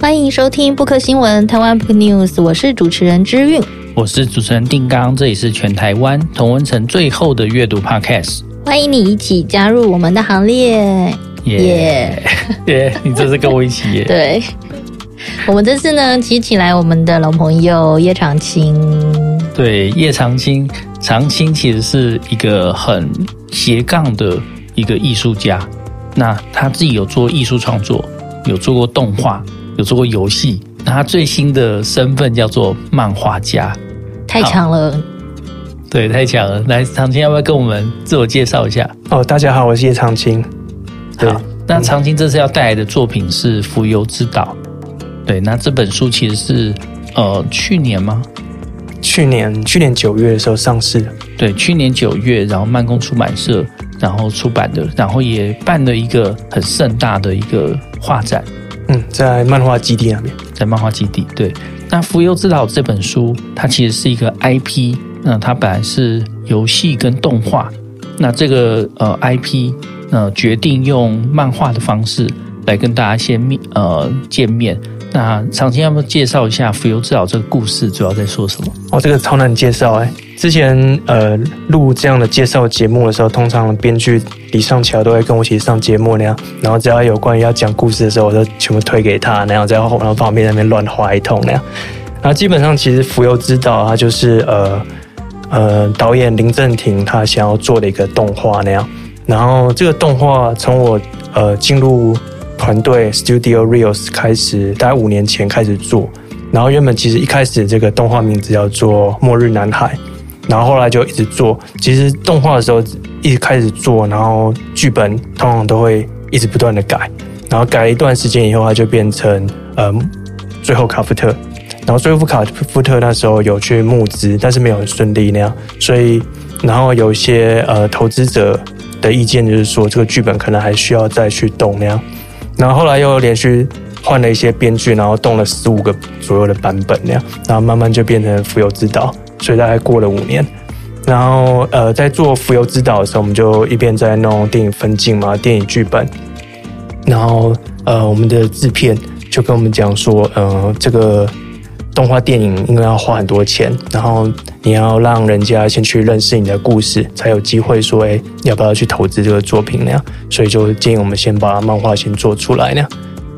欢迎收听 Book 新闻台湾 Book News，我是主持人之韵，我是主持人定刚，这里是全台湾同温层最后的阅读 Podcast，欢迎你一起加入我们的行列，耶 耶！你这是跟我一起耶？对，我们这次呢，提起来我们的老朋友叶长青，对，叶长青，长青其实是一个很斜杠的一个艺术家，那他自己有做艺术创作，有做过动画。有做过游戏，那他最新的身份叫做漫画家，太强了，对，太强了。来，长青要不要跟我们自我介绍一下？哦，大家好，我是叶长青。好，那长青这次要带来的作品是《浮游之岛》。对，那这本书其实是呃去年吗？去年去年九月的时候上市的。对，去年九月，然后慢工出版社然后出版的，然后也办了一个很盛大的一个画展。嗯，在漫画基地那边，在漫画基地。对，那《浮游之岛》这本书，它其实是一个 IP，那它本来是游戏跟动画，那这个呃 IP，呃决定用漫画的方式来跟大家先面呃见面。那长青要不要介绍一下《浮游之岛》这个故事主要在说什么？哦，这个超难介绍哎。之前呃录这样的介绍节目的时候，通常编剧李尚桥都会跟我一起上节目那样，然后只要有关于要讲故事的时候，我就全部推给他那样，然后然后旁边那边乱画一通那样。然后基本上其实《浮游之岛》它就是呃呃导演林正廷他想要做的一个动画那样，然后这个动画从我呃进入。团队 Studio Reels 开始，大概五年前开始做，然后原本其实一开始这个动画名字叫做《末日男孩》，然后后来就一直做。其实动画的时候一直开始做，然后剧本通常都会一直不断的改，然后改了一段时间以后，它就变成呃最后卡夫特。然后最后卡夫特那时候有去募资，但是没有很顺利那样，所以然后有一些呃投资者的意见就是说，这个剧本可能还需要再去动那样。然后后来又连续换了一些编剧，然后动了十五个左右的版本那样，然后慢慢就变成《浮游之岛》，所以大概过了五年。然后呃，在做《浮游之岛》的时候，我们就一边在弄电影分镜嘛，电影剧本。然后呃，我们的制片就跟我们讲说，呃，这个。动画电影应该要花很多钱，然后你要让人家先去认识你的故事，才有机会说，哎，要不要去投资这个作品那样？所以就建议我们先把漫画先做出来那样，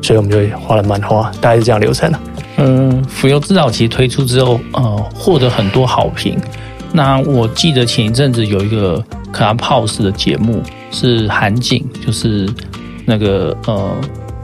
所以我们就画了漫画，大概是这样流程的。嗯，浮游之岛其实推出之后，呃，获得很多好评。那我记得前一阵子有一个 Clubhouse 的节目是韩景，就是那个呃，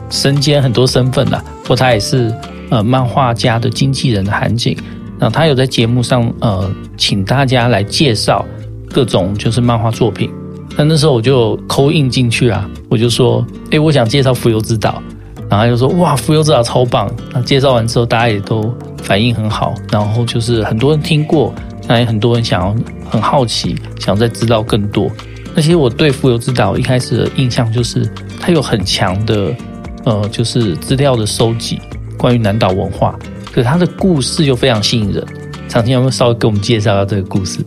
身兼很多身份的，不过他也是。呃，漫画家的经纪人的韩景，那他有在节目上呃，请大家来介绍各种就是漫画作品。那那时候我就 call in 进去啊，我就说，诶，我想介绍《浮游之岛》，然后他就说，哇，《浮游之岛》超棒。那介绍完之后，大家也都反应很好，然后就是很多人听过，那也很多人想要很好奇，想再知道更多。那其实我对《浮游之岛》一开始的印象就是，它有很强的呃，就是资料的收集。关于南岛文化，可是他的故事又非常吸引人。长青有没有稍微给我们介绍一下这个故事？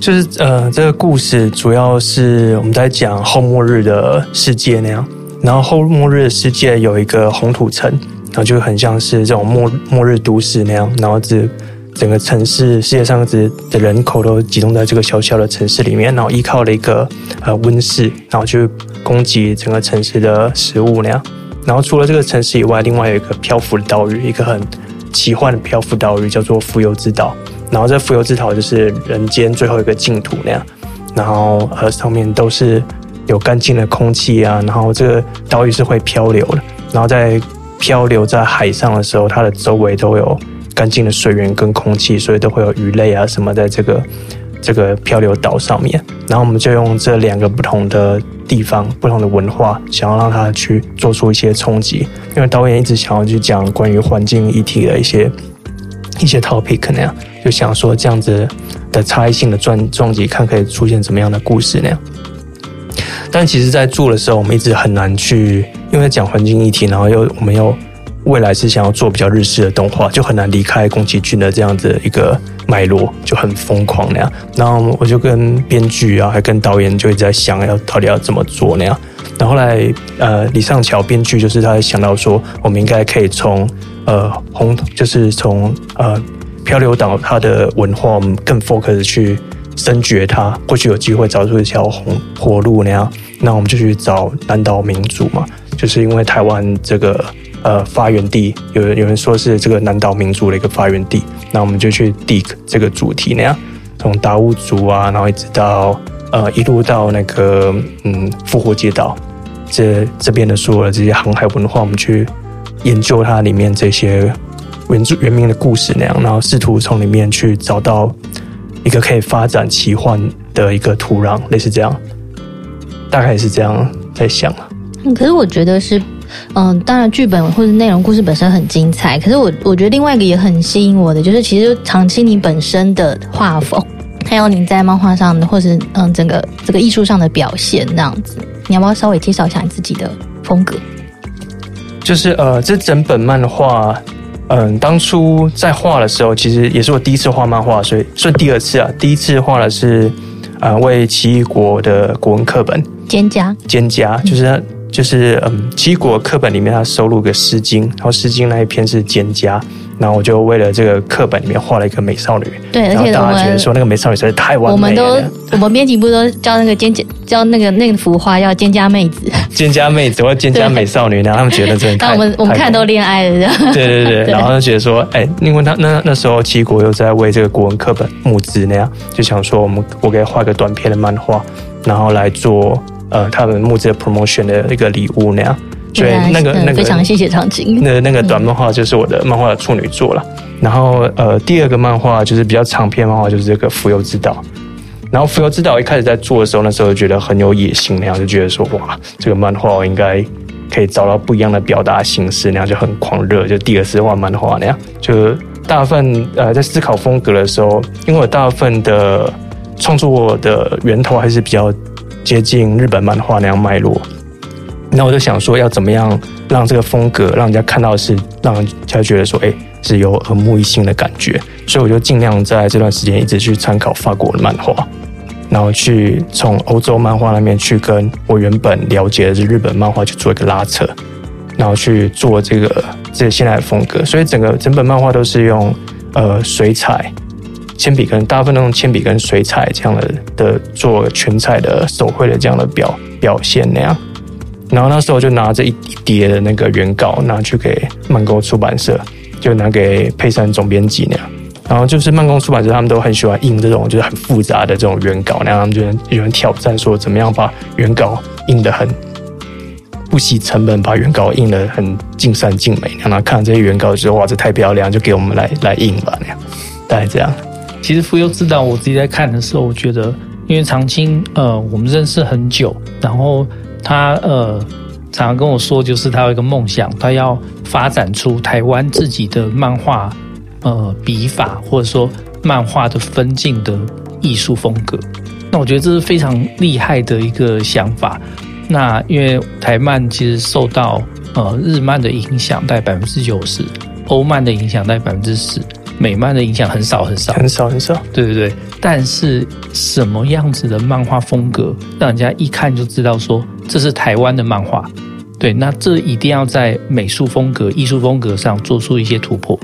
就是呃，这个故事主要是我们在讲后末日的世界那样。然后后末日世界有一个红土城，然后就很像是这种末末日都市那样。然后这整个城市世界上的的人口都集中在这个小小的城市里面，然后依靠了一个呃温室，然后去供给整个城市的食物那样。然后除了这个城市以外，另外有一个漂浮的岛屿，一个很奇幻的漂浮岛屿，叫做浮游之岛。然后这浮游之岛就是人间最后一个净土那样。然后呃，上面都是有干净的空气啊。然后这个岛屿是会漂流的。然后在漂流在海上的时候，它的周围都有干净的水源跟空气，所以都会有鱼类啊什么在这个。这个漂流岛上面，然后我们就用这两个不同的地方、不同的文化，想要让它去做出一些冲击。因为导演一直想要去讲关于环境议题的一些一些 topic 那样，就想说这样子的差异性的撞撞击，看可以出现怎么样的故事那样。但其实，在做的时候，我们一直很难去，因为讲环境议题，然后又我们又。未来是想要做比较日式的动画，就很难离开宫崎骏的这样子一个脉络，就很疯狂那样。然后我就跟编剧啊，还跟导演就一直在想要到底要怎么做那样。然后后来呃李尚桥编剧就是他想到说，我们应该可以从呃红就是从呃漂流岛它的文化，我们更 focus 去深掘它，或许有机会找出一条红活路那样。那我们就去找南岛民族嘛，就是因为台湾这个呃发源地，有人有人说是这个南岛民族的一个发源地，那我们就去 dig 这个主题那样，从达悟族啊，然后一直到呃一路到那个嗯复活节岛这这边的所有的这些航海文化，我们去研究它里面这些原住原民的故事那样，然后试图从里面去找到一个可以发展奇幻的一个土壤，类似这样。大概是这样在想啊，可是我觉得是，嗯，当然剧本或者内容故事本身很精彩，可是我我觉得另外一个也很吸引我的，就是其实长期你本身的画风，还有你在漫画上的，或是嗯整个这个艺术上的表现那样子，你要不要稍微介绍一下你自己的风格？就是呃，这整本漫画，嗯，当初在画的时候，其实也是我第一次画漫画，所以算第二次啊，第一次画的是。啊，为奇异国的国文课本蒹葭，蒹葭就是就是嗯，七国课本里面它收录个《诗经》，然后《诗经》那一篇是蒹葭，然后我就为了这个课本里面画了一个美少女，对，而且大家觉得说那个美少女实在太完美了，我们都我们编辑部都叫那个蒹葭，叫那个那个幅画叫蒹葭妹子，蒹葭妹子或蒹葭美少女，然后他们觉得真的太，那我们我们看都恋爱了，这样，对对。对，然后就觉得说，哎，因为他那那时候七国又在为这个国文课本募资那样，就想说我们我给他画个短篇的漫画，然后来做。呃，他们募资的 promotion 的一个礼物那样，所以那个那个非常谢谢长青。那那个短漫画就是我的漫画的处女作了。然后呃，第二个漫画就是比较长篇漫画，就是这个《浮游之岛》。然后《浮游之岛》一开始在做的时候，那时候就觉得很有野心，那样就觉得说哇，这个漫画我应该可以找到不一样的表达形式，那样就很狂热。就第二次画漫画那样，就大部分呃在思考风格的时候，因为我大部分的创作的源头还是比较。接近日本漫画那样脉络，那我就想说，要怎么样让这个风格让人家看到是让人家觉得说，哎，是有耳目一新的感觉。所以我就尽量在这段时间一直去参考法国的漫画，然后去从欧洲漫画那边去跟我原本了解的是日本漫画去做一个拉扯，然后去做这个这个现在的风格。所以整个整本漫画都是用呃水彩。铅笔跟大部分都用铅笔跟水彩这样的的做全彩的手绘的这样的表表现那样，然后那时候就拿着一叠的那个原稿拿去给慢工出版社，就拿给佩珊总编辑那样，然后就是慢工出版社他们都很喜欢印这种就是很复杂的这种原稿，然后他们就有人挑战说怎么样把原稿印的很不惜成本，把原稿印的很尽善尽美，让他看到这些原稿之后哇，这太漂亮，就给我们来来印吧那样，大概这样。其实《浮游之岛》，我自己在看的时候，我觉得，因为长青，呃，我们认识很久，然后他，呃，常常跟我说，就是他有一个梦想，他要发展出台湾自己的漫画，呃，笔法或者说漫画的分镜的艺术风格。那我觉得这是非常厉害的一个想法。那因为台漫其实受到呃日漫的影响，大概百分之九十，欧漫的影响大概百分之十。美漫的影响很少很少很少很少，对对对。但是什么样子的漫画风格，让人家一看就知道说这是台湾的漫画？对，那这一定要在美术风格、艺术风格上做出一些突破。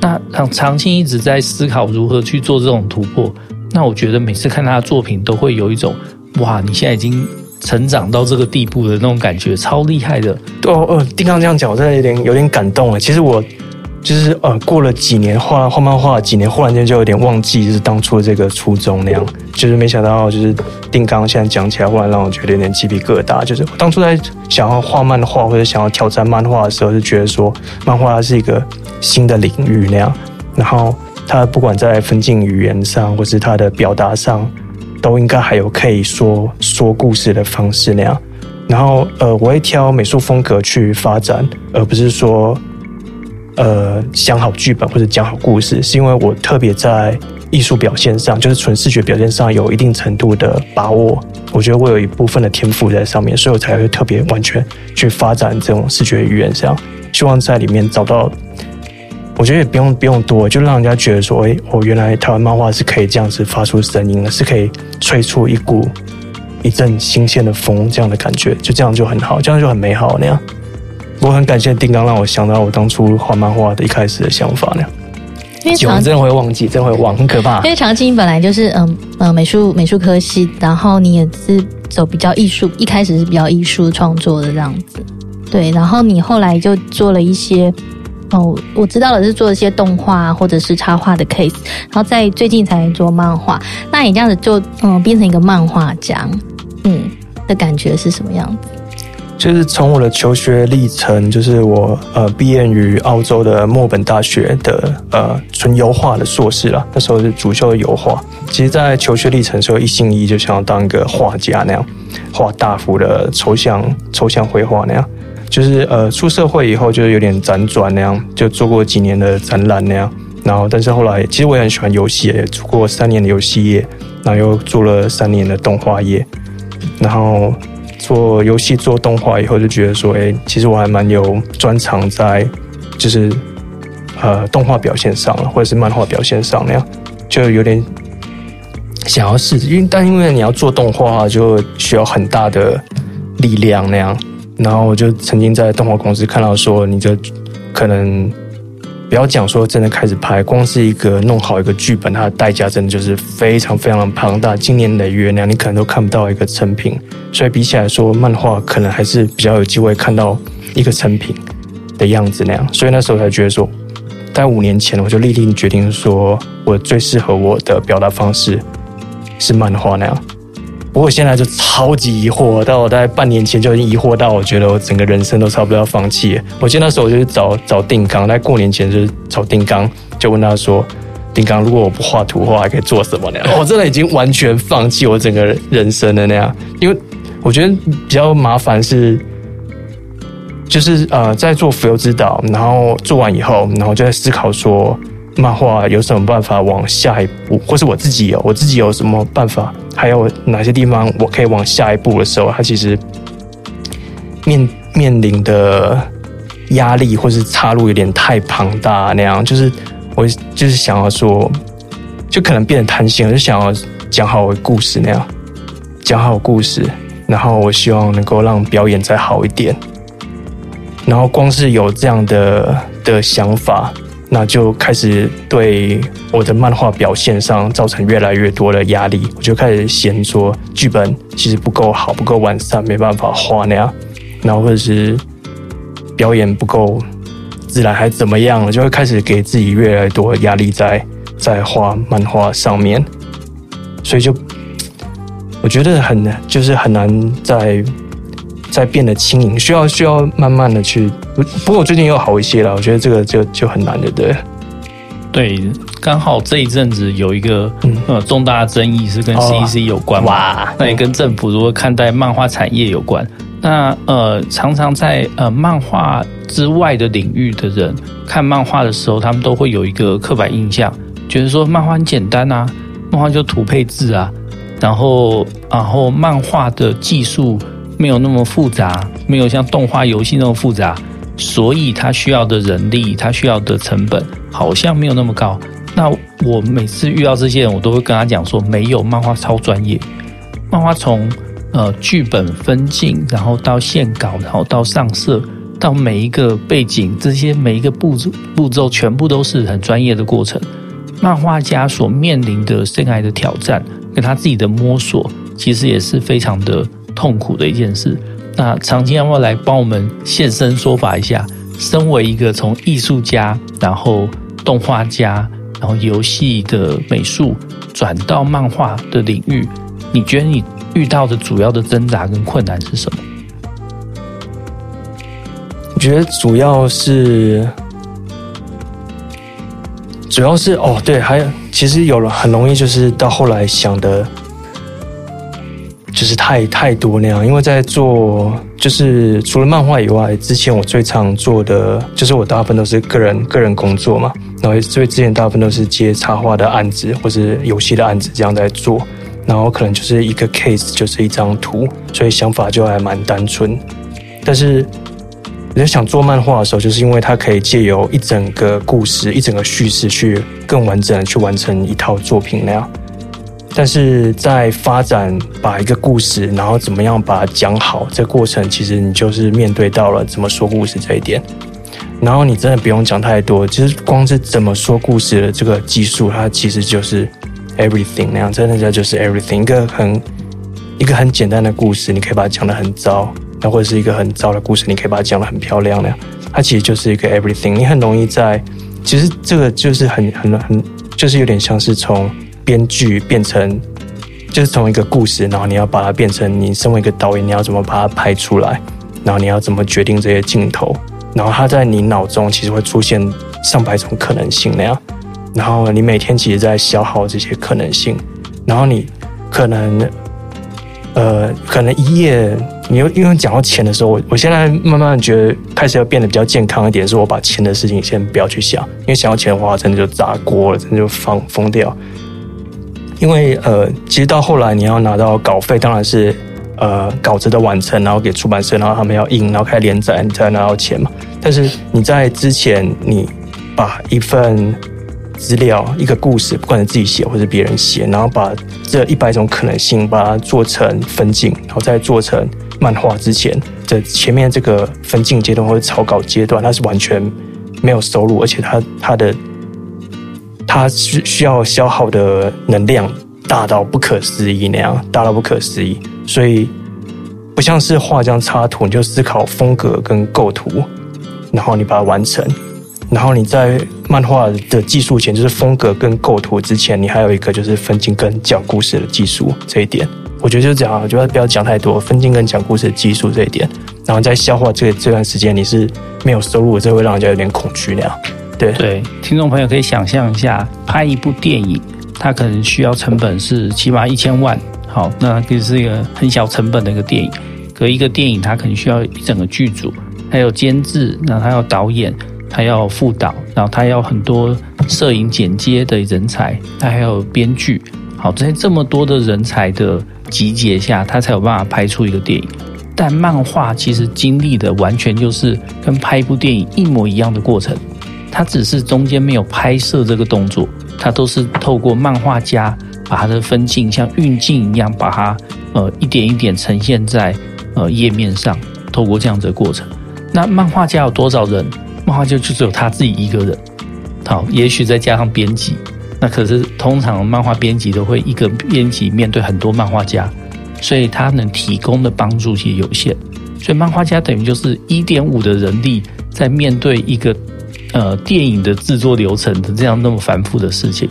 那让长青一直在思考如何去做这种突破。那我觉得每次看他的作品，都会有一种哇，你现在已经成长到这个地步的那种感觉，超厉害的。哦哦，丁刚这样讲，我真的有点有点感动了。其实我。就是呃，过了几年画画漫画几年，忽然间就有点忘记，就是当初的这个初衷那样。就是没想到，就是定刚现在讲起来，忽然让我觉得有点鸡皮疙瘩。就是当初在想要画漫画或者想要挑战漫画的时候，就觉得说漫画它是一个新的领域那样。然后它不管在分镜语言上，或是它的表达上，都应该还有可以说说故事的方式那样。然后呃，我会挑美术风格去发展，而不是说。呃，想好剧本或者讲好故事，是因为我特别在艺术表现上，就是纯视觉表现上有一定程度的把握。我觉得我有一部分的天赋在上面，所以我才会特别完全去发展这种视觉语言上，希望在里面找到。我觉得也不用不用多，就让人家觉得说，哎，我原来台湾漫画是可以这样子发出声音的，是可以吹出一股一阵新鲜的风，这样的感觉，就这样就很好，这样就很美好那样。我很感谢丁刚让我想到我当初画漫画的一开始的想法那样。因为长真的会忘记，真的会忘，很可怕。因为长青本来就是嗯呃美术美术科系，然后你也是走比较艺术，一开始是比较艺术创作的这样子。对，然后你后来就做了一些哦，我知道了是做一些动画或者是插画的 case，然后在最近才做漫画。那你这样子就嗯变成一个漫画家，嗯的感觉是什么样子？就是从我的求学历程，就是我呃毕业于澳洲的墨本大学的呃纯油画的硕士啦，那时候是主修的油画。其实，在求学历程时候，一心一意就想要当一个画家那样，画大幅的抽象抽象绘画那样。就是呃出社会以后，就有点辗转那样，就做过几年的展览那样。然后，但是后来，其实我也很喜欢游戏，也做过三年的游戏业，然后又做了三年的动画业，然后。做游戏、做动画以后，就觉得说，哎，其实我还蛮有专长在，就是呃动画表现上了，或者是漫画表现上那样，就有点想要试。因为但因为你要做动画，就需要很大的力量那样。然后我就曾经在动画公司看到说，你就可能。不要讲说真的开始拍，光是一个弄好一个剧本，它的代价真的就是非常非常的庞大，经年累月那样，你可能都看不到一个成品。所以比起来说，漫画可能还是比较有机会看到一个成品的样子那样。所以那时候才觉得说，在五年前我就立定决定说，我最适合我的表达方式是漫画那样。不过现在就超级疑惑，到我大概半年前就已经疑惑到，我觉得我整个人生都差不多要放弃。我记得那时候我就找找定刚，在过年前就是找定刚，就问他说：“定刚，如果我不画图的话，还可以做什么呢？”我真的已经完全放弃我整个人生的那样，因为我觉得比较麻烦是，就是呃，在做浮游之岛，然后做完以后，然后就在思考说。漫画有什么办法往下一步，或是我自己有我自己有什么办法，还有哪些地方我可以往下一步的时候，它其实面面临的压力或是岔路有点太庞大那样，就是我就是想要说，就可能变得贪心，我就想要讲好我的故事那样，讲好故事，然后我希望能够让表演再好一点，然后光是有这样的的想法。那就开始对我的漫画表现上造成越来越多的压力，我就开始嫌说剧本其实不够好，不够完善，没办法画那样，然后或者是表演不够自然，还怎么样了，就会开始给自己越来越多的压力在在画漫画上面，所以就我觉得很难，就是很难在。在变得轻盈，需要需要慢慢的去。不过我最近又好一些了，我觉得这个就就很难的，对。对，刚好这一阵子有一个呃重大的争议是跟 CC 有关嘛，哇，那也跟政府如何看待漫画产业有关。那呃，常常在呃漫画之外的领域的人看漫画的时候，他们都会有一个刻板印象，觉得说漫画很简单啊，漫画就图配字啊，然后然后漫画的技术。没有那么复杂，没有像动画游戏那么复杂，所以他需要的人力，他需要的成本好像没有那么高。那我每次遇到这些人，我都会跟他讲说，没有，漫画超专业，漫画从呃剧本分镜，然后到线稿，然后到上色，到每一个背景，这些每一个步骤步骤全部都是很专业的过程。漫画家所面临的生涯的挑战，跟他自己的摸索，其实也是非常的。痛苦的一件事。那长青要不要来帮我们现身说法一下？身为一个从艺术家，然后动画家，然后游戏的美术转到漫画的领域，你觉得你遇到的主要的挣扎跟困难是什么？我觉得主要是，主要是哦，对，还有其实有了很容易就是到后来想的。就是太太多那样，因为在做，就是除了漫画以外，之前我最常做的，就是我大部分都是个人个人工作嘛，然后所以之前大部分都是接插画的案子或是游戏的案子这样在做，然后可能就是一个 case 就是一张图，所以想法就还蛮单纯。但是我在想做漫画的时候，就是因为它可以借由一整个故事、一整个叙事去更完整的去完成一套作品那样。但是在发展把一个故事，然后怎么样把它讲好，这过程其实你就是面对到了怎么说故事这一点。然后你真的不用讲太多，其实光是怎么说故事的这个技术，它其实就是 everything 那样，真的就是 everything。一个很一个很简单的故事，你可以把它讲得很糟；那或者是一个很糟的故事，你可以把它讲得很漂亮那样。它其实就是一个 everything。你很容易在，其实这个就是很很很，就是有点像是从。编剧变成就是从一个故事，然后你要把它变成你身为一个导演，你要怎么把它拍出来，然后你要怎么决定这些镜头，然后它在你脑中其实会出现上百种可能性那样，然后你每天其实在消耗这些可能性，然后你可能呃可能一夜你又因为讲到钱的时候，我我现在慢慢觉得开始要变得比较健康一点，是我把钱的事情先不要去想，因为想到钱的话，真的就砸锅了，真的就放疯掉。因为呃，其实到后来你要拿到稿费，当然是呃稿子的完成，然后给出版社，然后他们要印，然后开始连载，你才拿到钱嘛。但是你在之前，你把一份资料、一个故事，不管是自己写或是别人写，然后把这一百种可能性把它做成分镜，然后再做成漫画之前，这前面这个分镜阶段或者草稿阶段，它是完全没有收入，而且它它的。它需需要消耗的能量大到不可思议那样，大到不可思议，所以不像是画张插图，你就思考风格跟构图，然后你把它完成，然后你在漫画的技术前，就是风格跟构图之前，你还有一个就是分镜跟讲故事的技术这一点，我觉得就这样，我觉得不要讲太多，分镜跟讲故事的技术这一点，然后在消化这这段时间你是没有收入，这会让人家有点恐惧那样。对，听众朋友可以想象一下，拍一部电影，它可能需要成本是起码一千万。好，那这是一个很小成本的一个电影。可一个电影，它可能需要一整个剧组，还有监制，然后还有导演，他要副导，然后他要很多摄影剪接的人才，他还有编剧。好，在这么多的人才的集结下，他才有办法拍出一个电影。但漫画其实经历的完全就是跟拍一部电影一模一样的过程。它只是中间没有拍摄这个动作，它都是透过漫画家把它的分镜像运镜一样，把它呃一点一点呈现在呃页面上，透过这样子的过程。那漫画家有多少人？漫画家就只有他自己一个人。好，也许再加上编辑，那可是通常漫画编辑都会一个编辑面对很多漫画家，所以他能提供的帮助其实有限。所以漫画家等于就是一点五的人力在面对一个。呃，电影的制作流程的这样那么繁复的事情，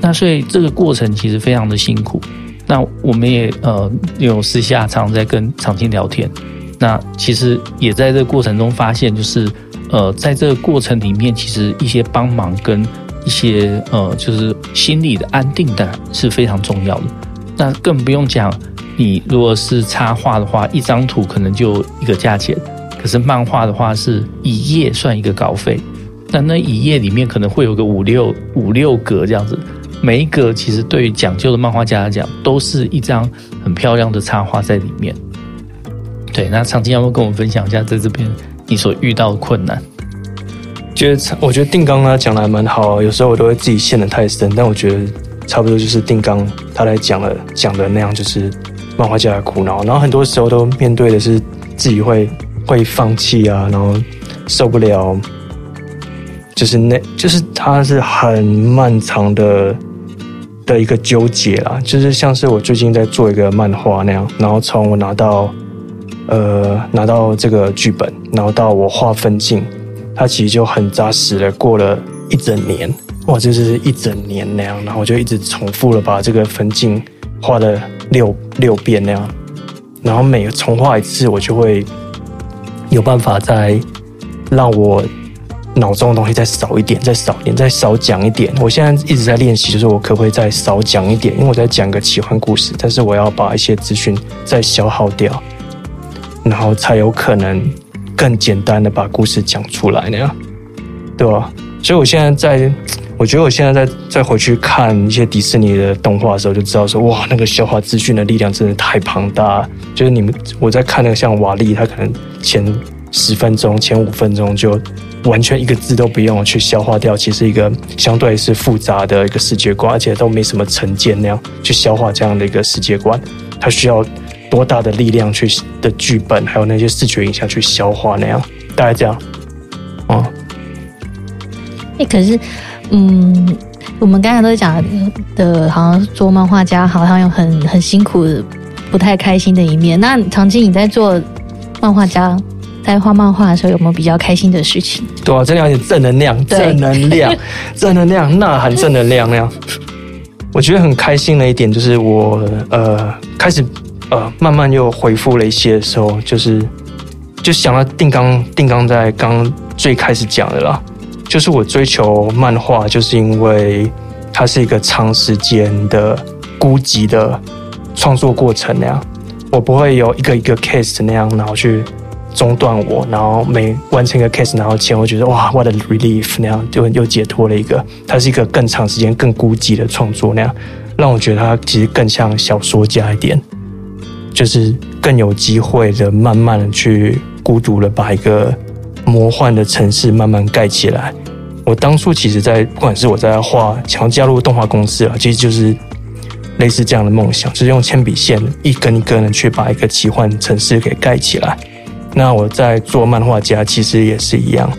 那所以这个过程其实非常的辛苦。那我们也呃有私下常常在跟常青聊天，那其实也在这个过程中发现，就是呃在这个过程里面，其实一些帮忙跟一些呃就是心理的安定感是非常重要的。那更不用讲，你如果是插画的话，一张图可能就一个价钱，可是漫画的话是一页算一个稿费。那那一页里面可能会有个五六五六格这样子，每一格其实对于讲究的漫画家来讲，都是一张很漂亮的插画在里面。对，那常青要不要跟我们分享一下在这边你所遇到的困难？觉得我觉得定纲他讲的还蛮好，有时候我都会自己陷得太深，但我觉得差不多就是定纲他来讲了讲的那样，就是漫画家的苦恼，然后很多时候都面对的是自己会会放弃啊，然后受不了。就是那，就是它是很漫长的的一个纠结啦。就是像是我最近在做一个漫画那样，然后从我拿到呃拿到这个剧本，然后到我画分镜，它其实就很扎实的过了一整年，哇，就是一整年那样。然后我就一直重复了把这个分镜画了六六遍那样，然后每重画一次，我就会有办法再让我。脑中的东西再少一点，再少一点，再少讲一点。我现在一直在练习，就是我可不可以再少讲一点？因为我在讲个奇幻故事，但是我要把一些资讯再消耗掉，然后才有可能更简单的把故事讲出来那样，对吧？所以我现在在，我觉得我现在在再回去看一些迪士尼的动画的时候，就知道说，哇，那个消化资讯的力量真的太庞大。就是你们我在看那个像瓦力，他可能前十分钟、前五分钟就。完全一个字都不用去消化掉，其实一个相对是复杂的一个世界观，而且都没什么成见那样去消化这样的一个世界观，它需要多大的力量去的剧本，还有那些视觉影像去消化那样，大概这样。哦、嗯，哎、可是，嗯，我们刚才都讲的，好像做漫画家好像有很很辛苦、不太开心的一面。那长期你在做漫画家？在画漫画的时候，有没有比较开心的事情？对啊，真的有点正能量，正能量，正能量，呐喊正能量那样。我觉得很开心的一点就是我呃开始呃慢慢又回复了一些的时候，就是就想到定刚定刚在刚最开始讲的啦，就是我追求漫画，就是因为它是一个长时间的孤寂的创作过程那样，我不会有一个一个 case 那样，然后去。中断我，然后每完成一个 case，然后钱我觉得哇，what a relief，那样就又解脱了一个。它是一个更长时间、更孤寂的创作，那样让我觉得它其实更像小说家一点，就是更有机会的慢慢的去孤独的把一个魔幻的城市慢慢盖起来。我当初其实，在不管是我在画，想要加入动画公司啊，其实就是类似这样的梦想，就是用铅笔线一根一根的去把一个奇幻城市给盖起来。那我在做漫画家，其实也是一样，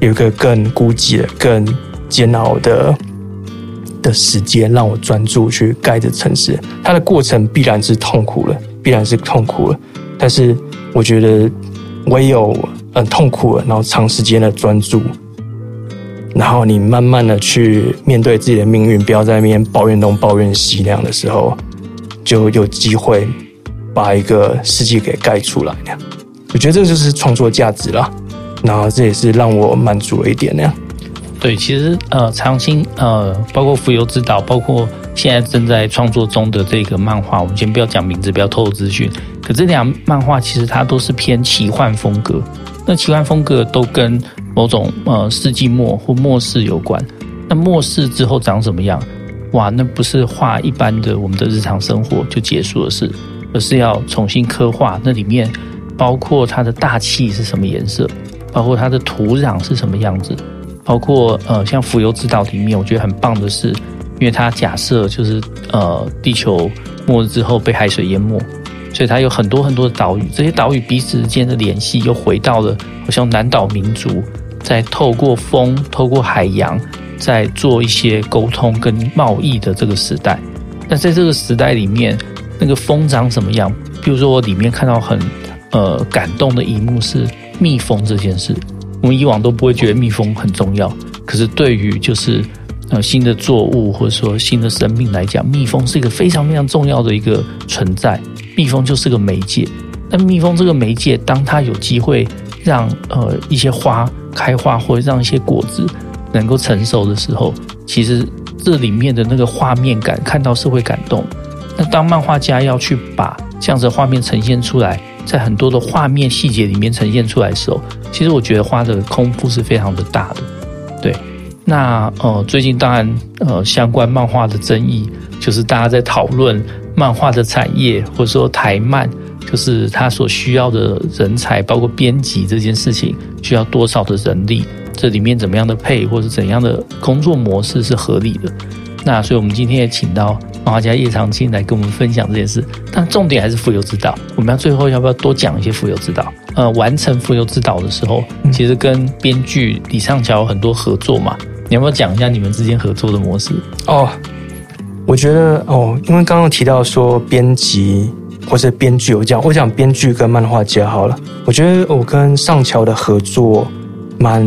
有一个更孤寂、更煎熬的的时间，让我专注去盖着城市。它的过程必然是痛苦了，必然是痛苦了。但是我觉得，唯有很痛苦了，然后长时间的专注，然后你慢慢的去面对自己的命运，不要在那边抱怨东抱怨西那样的时候，就有机会把一个世界给盖出来那样。我觉得这就是创作价值了，然后这也是让我满足了一点那样。对，其实呃，长青呃，包括浮游之岛，包括现在正在创作中的这个漫画，我们先不要讲名字，不要透露资讯。可这两漫画其实它都是偏奇幻风格，那奇幻风格都跟某种呃世纪末或末世有关。那末世之后长什么样？哇，那不是画一般的我们的日常生活就结束的事，而是要重新刻画那里面。包括它的大气是什么颜色，包括它的土壤是什么样子，包括呃，像浮游之岛里面，我觉得很棒的是，因为它假设就是呃，地球末日之后被海水淹没，所以它有很多很多的岛屿，这些岛屿彼此之间的联系又回到了好像南岛民族在透过风、透过海洋在做一些沟通跟贸易的这个时代。那在这个时代里面，那个风长什么样？比如说我里面看到很。呃，感动的一幕是蜜蜂这件事。我们以往都不会觉得蜜蜂很重要，可是对于就是呃新的作物或者说新的生命来讲，蜜蜂是一个非常非常重要的一个存在。蜜蜂就是个媒介。那蜜蜂这个媒介，当它有机会让呃一些花开花，或者让一些果子能够成熟的时候，其实这里面的那个画面感，看到是会感动。那当漫画家要去把这样子的画面呈现出来。在很多的画面细节里面呈现出来的时候，其实我觉得花的功夫是非常的大的。对，那呃，最近当然呃，相关漫画的争议就是大家在讨论漫画的产业，或者说台漫，就是他所需要的人才，包括编辑这件事情，需要多少的人力，这里面怎么样的配，或者怎样的工作模式是合理的。那所以我们今天也请到。漫画家叶长青来跟我们分享这件事，但重点还是浮游之道。我们要最后要不要多讲一些浮游之道？呃，完成浮游之道的时候，其实跟编剧李尚乔有很多合作嘛。你要不要讲一下你们之间合作的模式？哦，我觉得哦，因为刚刚提到说编辑或者编剧，我讲我讲编剧跟漫画家好了。我觉得我跟尚乔的合作蛮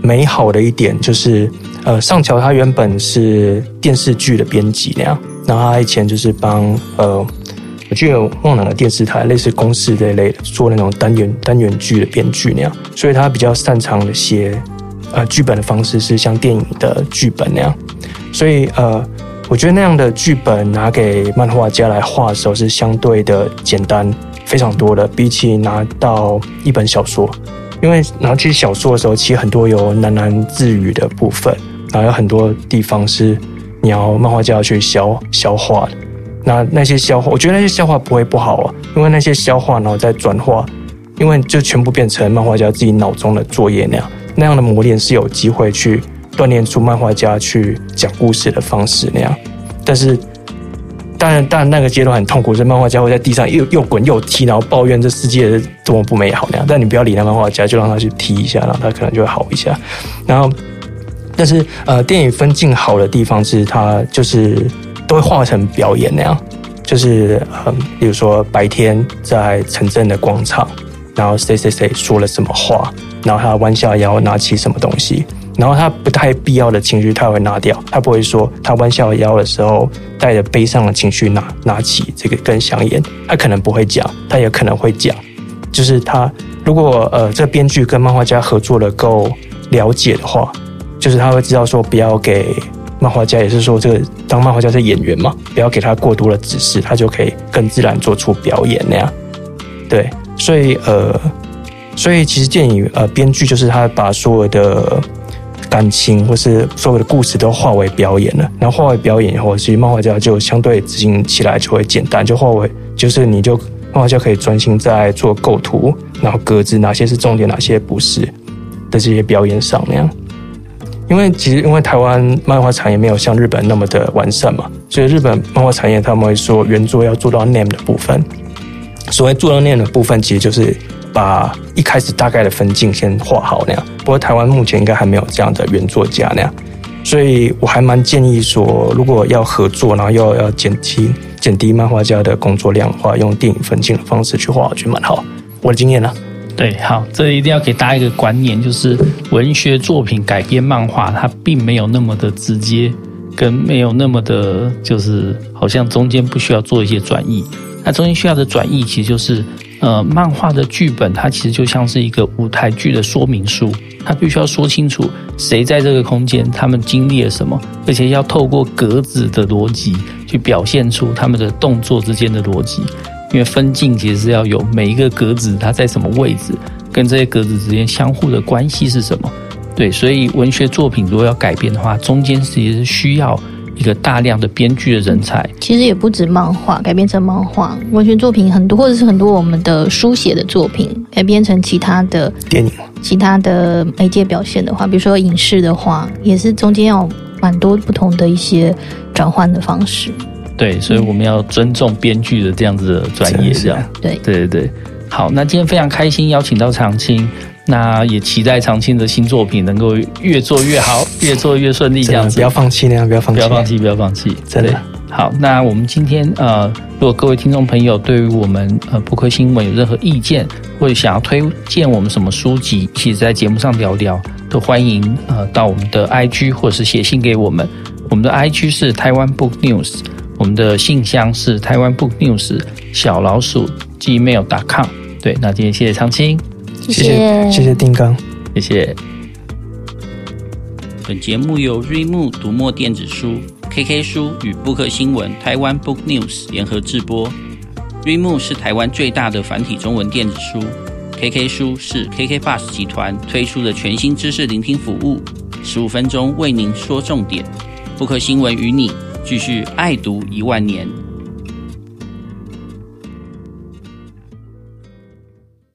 美好的一点就是，呃，上桥他原本是电视剧的编辑那样。然后他以前就是帮呃，我记得忘了哪个电视台，类似公司这一类的，做那种单元单元剧的编剧那样，所以他比较擅长的写呃剧本的方式是像电影的剧本那样，所以呃，我觉得那样的剧本拿给漫画家来画的时候是相对的简单非常多的，比起拿到一本小说，因为拿起小说的时候，其实很多有喃喃自语的部分，然后有很多地方是。你要漫画家要去消消化的，那那些消化，我觉得那些消化不会不好啊，因为那些消化然后再转化，因为就全部变成漫画家自己脑中的作业那样，那样的磨练是有机会去锻炼出漫画家去讲故事的方式那样。但是，当然，当然那个阶段很痛苦，是漫画家会在地上又又滚又踢，然后抱怨这世界多么不美好那样。但你不要理那漫画家，就让他去踢一下，然后他可能就会好一下。然后，但是呃，电影分镜好的地方是它就是都会画成表演那样。就是嗯，比如说白天在城镇的广场，然后谁谁谁说了什么话，然后他弯下腰拿起什么东西，然后他不太必要的情绪他会拿掉，他不会说他弯下腰的时候带着悲伤的情绪拿拿起这个根香烟，他可能不会讲，他也可能会讲，就是他如果呃这个编剧跟漫画家合作的够了解的话，就是他会知道说不要给。漫画家也是说，这个当漫画家是演员嘛，不要给他过多的指示，他就可以更自然做出表演那样。对，所以呃，所以其实电影呃编剧就是他把所有的感情或是所有的故事都化为表演了，然后化为表演以后，其实漫画家就相对执行起来就会简单，就化为就是你就漫画家可以专心在做构图，然后格子哪些是重点，哪些不是的这些表演上那样。因为其实，因为台湾漫画产业没有像日本那么的完善嘛，所以日本漫画产业他们会说原作要做到 name 的部分。所谓做到 name 的部分，其实就是把一开始大概的分镜先画好那样。不过台湾目前应该还没有这样的原作家那样，所以我还蛮建议说，如果要合作，然后又要减轻减低漫画家的工作量的话，用电影分镜的方式去画，我觉得蛮好。我的经验呢？对，好，这一定要给大家一个观念，就是文学作品改编漫画，它并没有那么的直接，跟没有那么的，就是好像中间不需要做一些转译。那中间需要的转译，其实就是，呃，漫画的剧本，它其实就像是一个舞台剧的说明书，它必须要说清楚谁在这个空间，他们经历了什么，而且要透过格子的逻辑去表现出他们的动作之间的逻辑。因为分镜其实是要有每一个格子它在什么位置，跟这些格子之间相互的关系是什么？对，所以文学作品如果要改编的话，中间其实是需要一个大量的编剧的人才。其实也不止漫画改编成漫画，文学作品很多，或者是很多我们的书写的作品改编成其他的电影、其他的媒介表现的话，比如说影视的话，也是中间要蛮多不同的一些转换的方式。对，所以我们要尊重编剧的这样子的专业，这样。对对对对，好，那今天非常开心邀请到长青，那也期待长青的新作品能够越做越好，越做越顺利，这样子。不要放弃那样，不要放弃，不要放弃，不要放弃，真的。好，那我们今天呃，如果各位听众朋友对于我们呃布克新闻有任何意见，或者想要推荐我们什么书籍，其实在节目上聊聊，都欢迎呃到我们的 IG 或者是写信给我们，我们的 IG 是台湾 Book News。我们的信箱是台湾 Book News 小老鼠 gmail.com。对，那今天谢谢长青，谢谢谢谢丁刚，谢谢。本节目由瑞木读墨电子书、KK 书与布克新闻台湾 Book News 联合制播。瑞木是台湾最大的繁体中文电子书，KK 书是 KK Bus 集团推出的全新知识聆听服务，十五分钟为您说重点。布克新闻与你。继续爱读一万年。